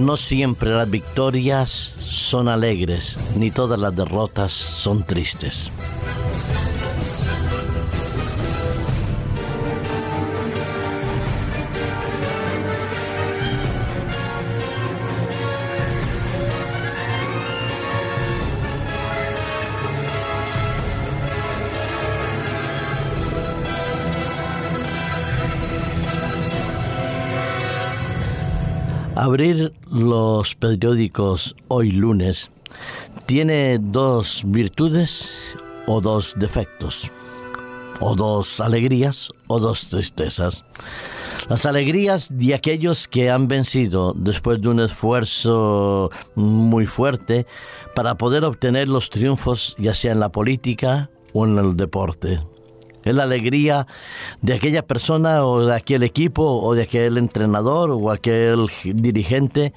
No siempre las victorias son alegres, ni todas las derrotas son tristes. Abrir los periódicos hoy lunes tiene dos virtudes o dos defectos, o dos alegrías o dos tristezas. Las alegrías de aquellos que han vencido después de un esfuerzo muy fuerte para poder obtener los triunfos ya sea en la política o en el deporte. Es la alegría de aquella persona o de aquel equipo o de aquel entrenador o aquel dirigente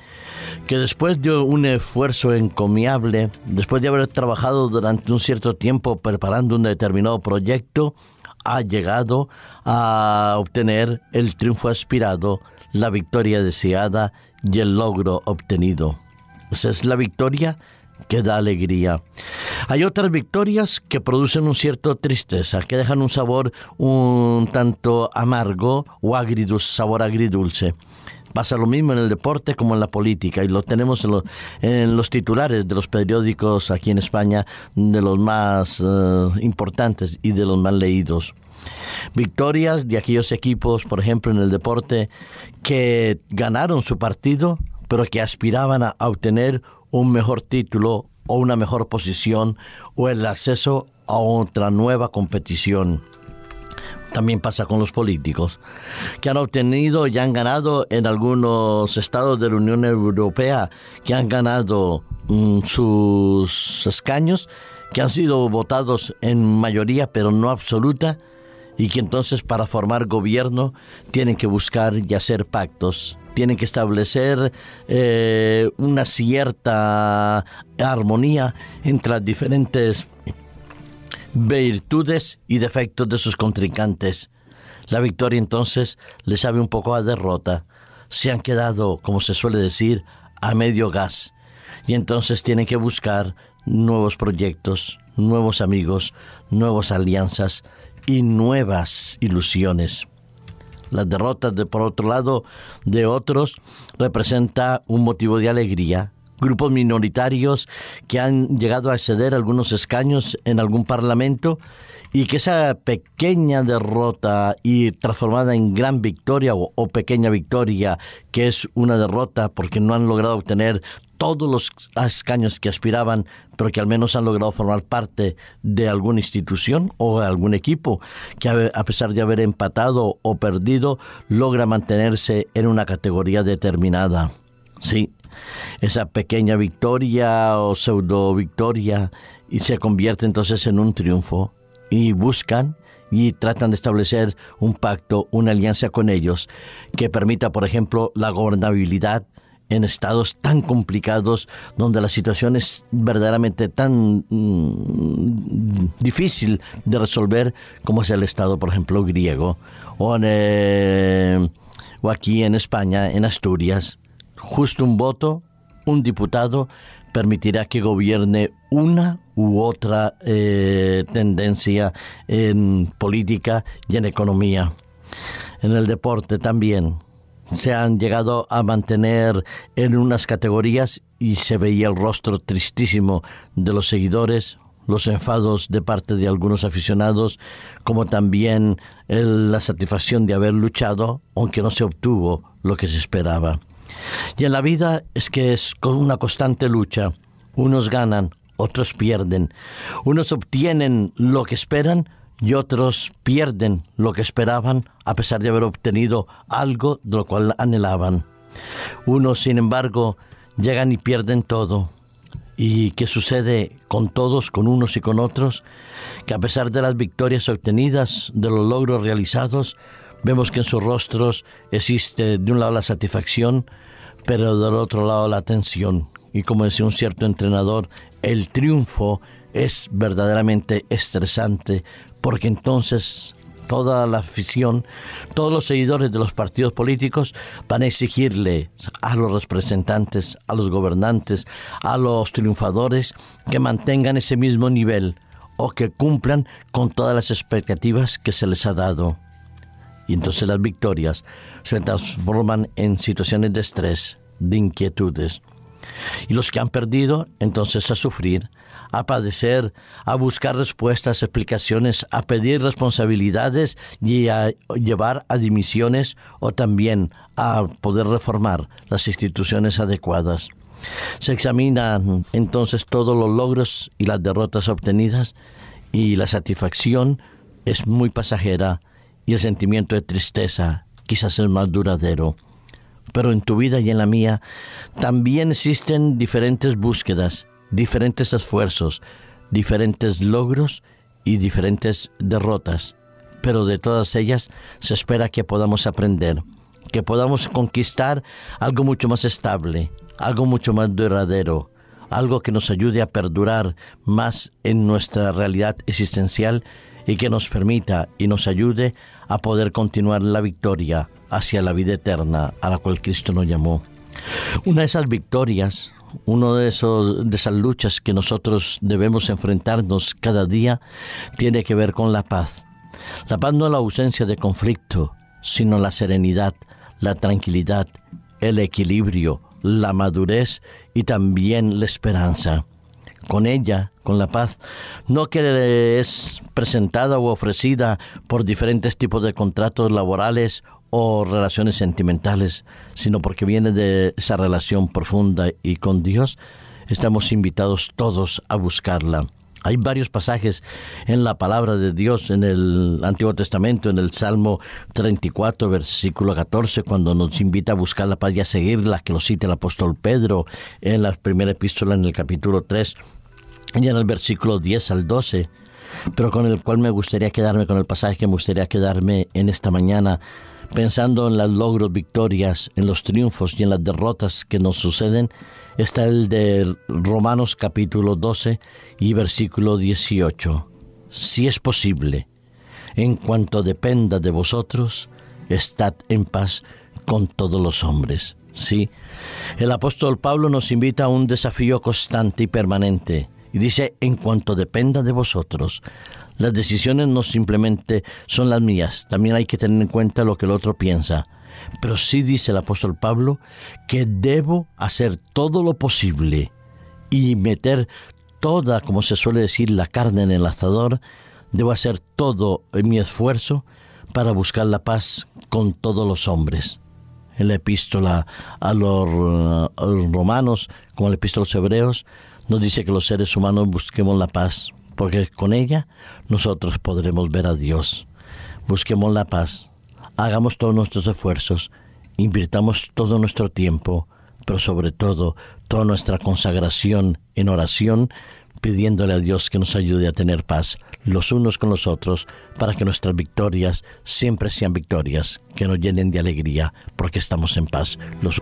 que después de un esfuerzo encomiable, después de haber trabajado durante un cierto tiempo preparando un determinado proyecto, ha llegado a obtener el triunfo aspirado, la victoria deseada y el logro obtenido. Esa es la victoria que da alegría. Hay otras victorias que producen un cierto tristeza, que dejan un sabor un tanto amargo o agridulce, sabor agridulce. Pasa lo mismo en el deporte como en la política y lo tenemos en, los titulares de los periódicos aquí en España, de los más eh, importantes y de los más leídos. Victorias de aquellos equipos, por ejemplo, en el deporte, que ganaron su partido, pero que aspiraban a obtener un mejor título o una mejor posición o el acceso a otra nueva competición. También pasa con los políticos, que han obtenido y han ganado en algunos estados de la Unión Europea, que han ganado mm, sus escaños, que han sido votados en mayoría, pero no absoluta, y que entonces para formar gobierno tienen que buscar y hacer pactos tienen que establecer eh, una cierta armonía entre las diferentes virtudes y defectos de sus contrincantes. La victoria entonces les sabe un poco a derrota. Se han quedado, como se suele decir, a medio gas. Y entonces tienen que buscar nuevos proyectos, nuevos amigos, nuevas alianzas y nuevas ilusiones las derrotas de por otro lado de otros representa un motivo de alegría. Grupos minoritarios que han llegado a acceder a algunos escaños en algún parlamento y que esa pequeña derrota y transformada en gran victoria o, pequeña victoria, que es una derrota porque no han logrado obtener todos los escaños que aspiraban, pero que al menos han logrado formar parte de alguna institución o de algún equipo, que a pesar de haber empatado o perdido, logra mantenerse en una categoría determinada. Sí, esa pequeña victoria o pseudo victoria y se convierte entonces en un triunfo y buscan y tratan de establecer un pacto, una alianza con ellos que permita, por ejemplo, la gobernabilidad en estados tan complicados donde la situación es verdaderamente tan mm, difícil de resolver como es el estado, por ejemplo, griego o, eh, o aquí en España, en Asturias. Justo un voto, un diputado permitirá que gobierne una u otra eh, tendencia en política y en economía. En el deporte también se han llegado a mantener en unas categorías y se veía el rostro tristísimo de los seguidores, los enfados de parte de algunos aficionados, como también la satisfacción de haber luchado, aunque no se obtuvo lo que se esperaba. Y en la vida es que es una constante lucha. Unos ganan, otros pierden. Unos obtienen lo que esperan, y otros pierden lo que esperaban a pesar de haber obtenido algo de lo cual anhelaban. Unos, sin embargo, llegan y pierden todo. ¿Y qué sucede con todos, con unos y con otros? Que a pesar de las victorias obtenidas, de los logros realizados, vemos que en sus rostros existe de un lado la satisfacción, pero del otro lado la tensión. Y como decía un cierto entrenador, el triunfo es verdaderamente estresante porque entonces toda la afición, todos los seguidores de los partidos políticos van a exigirle a los representantes, a los gobernantes, a los triunfadores que mantengan ese mismo nivel o que cumplan con todas las expectativas que se les ha dado. Y entonces las victorias se transforman en situaciones de estrés, de inquietudes. Y los que han perdido, entonces a sufrir, a padecer, a buscar respuestas, explicaciones, a pedir responsabilidades y a llevar a dimisiones o también a poder reformar las instituciones adecuadas. Se examinan entonces todos los logros y las derrotas obtenidas y la satisfacción es muy pasajera y el sentimiento de tristeza quizás es más duradero. Pero en tu vida y en la mía también existen diferentes búsquedas diferentes esfuerzos, diferentes logros y diferentes derrotas, pero de todas ellas se espera que podamos aprender, que podamos conquistar algo mucho más estable, algo mucho más duradero, algo que nos ayude a perdurar más en nuestra realidad existencial y que nos permita y nos ayude a poder continuar la victoria hacia la vida eterna a la cual Cristo nos llamó. Una de esas victorias, uno de esos de esas luchas que nosotros debemos enfrentarnos cada día tiene que ver con la paz. La paz no es la ausencia de conflicto, sino la serenidad, la tranquilidad, el equilibrio, la madurez y también la esperanza. Con ella, con la paz, no que es presentada o ofrecida por diferentes tipos de contratos laborales o relaciones sentimentales, sino porque viene de esa relación profunda y con Dios, estamos invitados todos a buscarla. Hay varios pasajes en la palabra de Dios en el Antiguo Testamento, en el Salmo 34, versículo 14, cuando nos invita a buscar la paz y a seguirla, que lo cita el apóstol Pedro en la primera epístola en el capítulo 3 y en el versículo 10 al 12, pero con el cual me gustaría quedarme, con el pasaje que me gustaría quedarme en esta mañana, pensando en los logros, victorias, en los triunfos y en las derrotas que nos suceden, está el de Romanos capítulo 12 y versículo 18. Si es posible, en cuanto dependa de vosotros, estad en paz con todos los hombres. Sí, el apóstol Pablo nos invita a un desafío constante y permanente, y dice, en cuanto dependa de vosotros, las decisiones no simplemente son las mías, también hay que tener en cuenta lo que el otro piensa. Pero sí dice el apóstol Pablo que debo hacer todo lo posible y meter toda, como se suele decir, la carne en el asador, debo hacer todo mi esfuerzo para buscar la paz con todos los hombres. En la epístola a los, a los romanos, como en la epístola a los hebreos, nos dice que los seres humanos busquemos la paz porque con ella nosotros podremos ver a Dios. Busquemos la paz, hagamos todos nuestros esfuerzos, invirtamos todo nuestro tiempo, pero sobre todo toda nuestra consagración en oración, pidiéndole a Dios que nos ayude a tener paz los unos con los otros, para que nuestras victorias siempre sean victorias, que nos llenen de alegría, porque estamos en paz los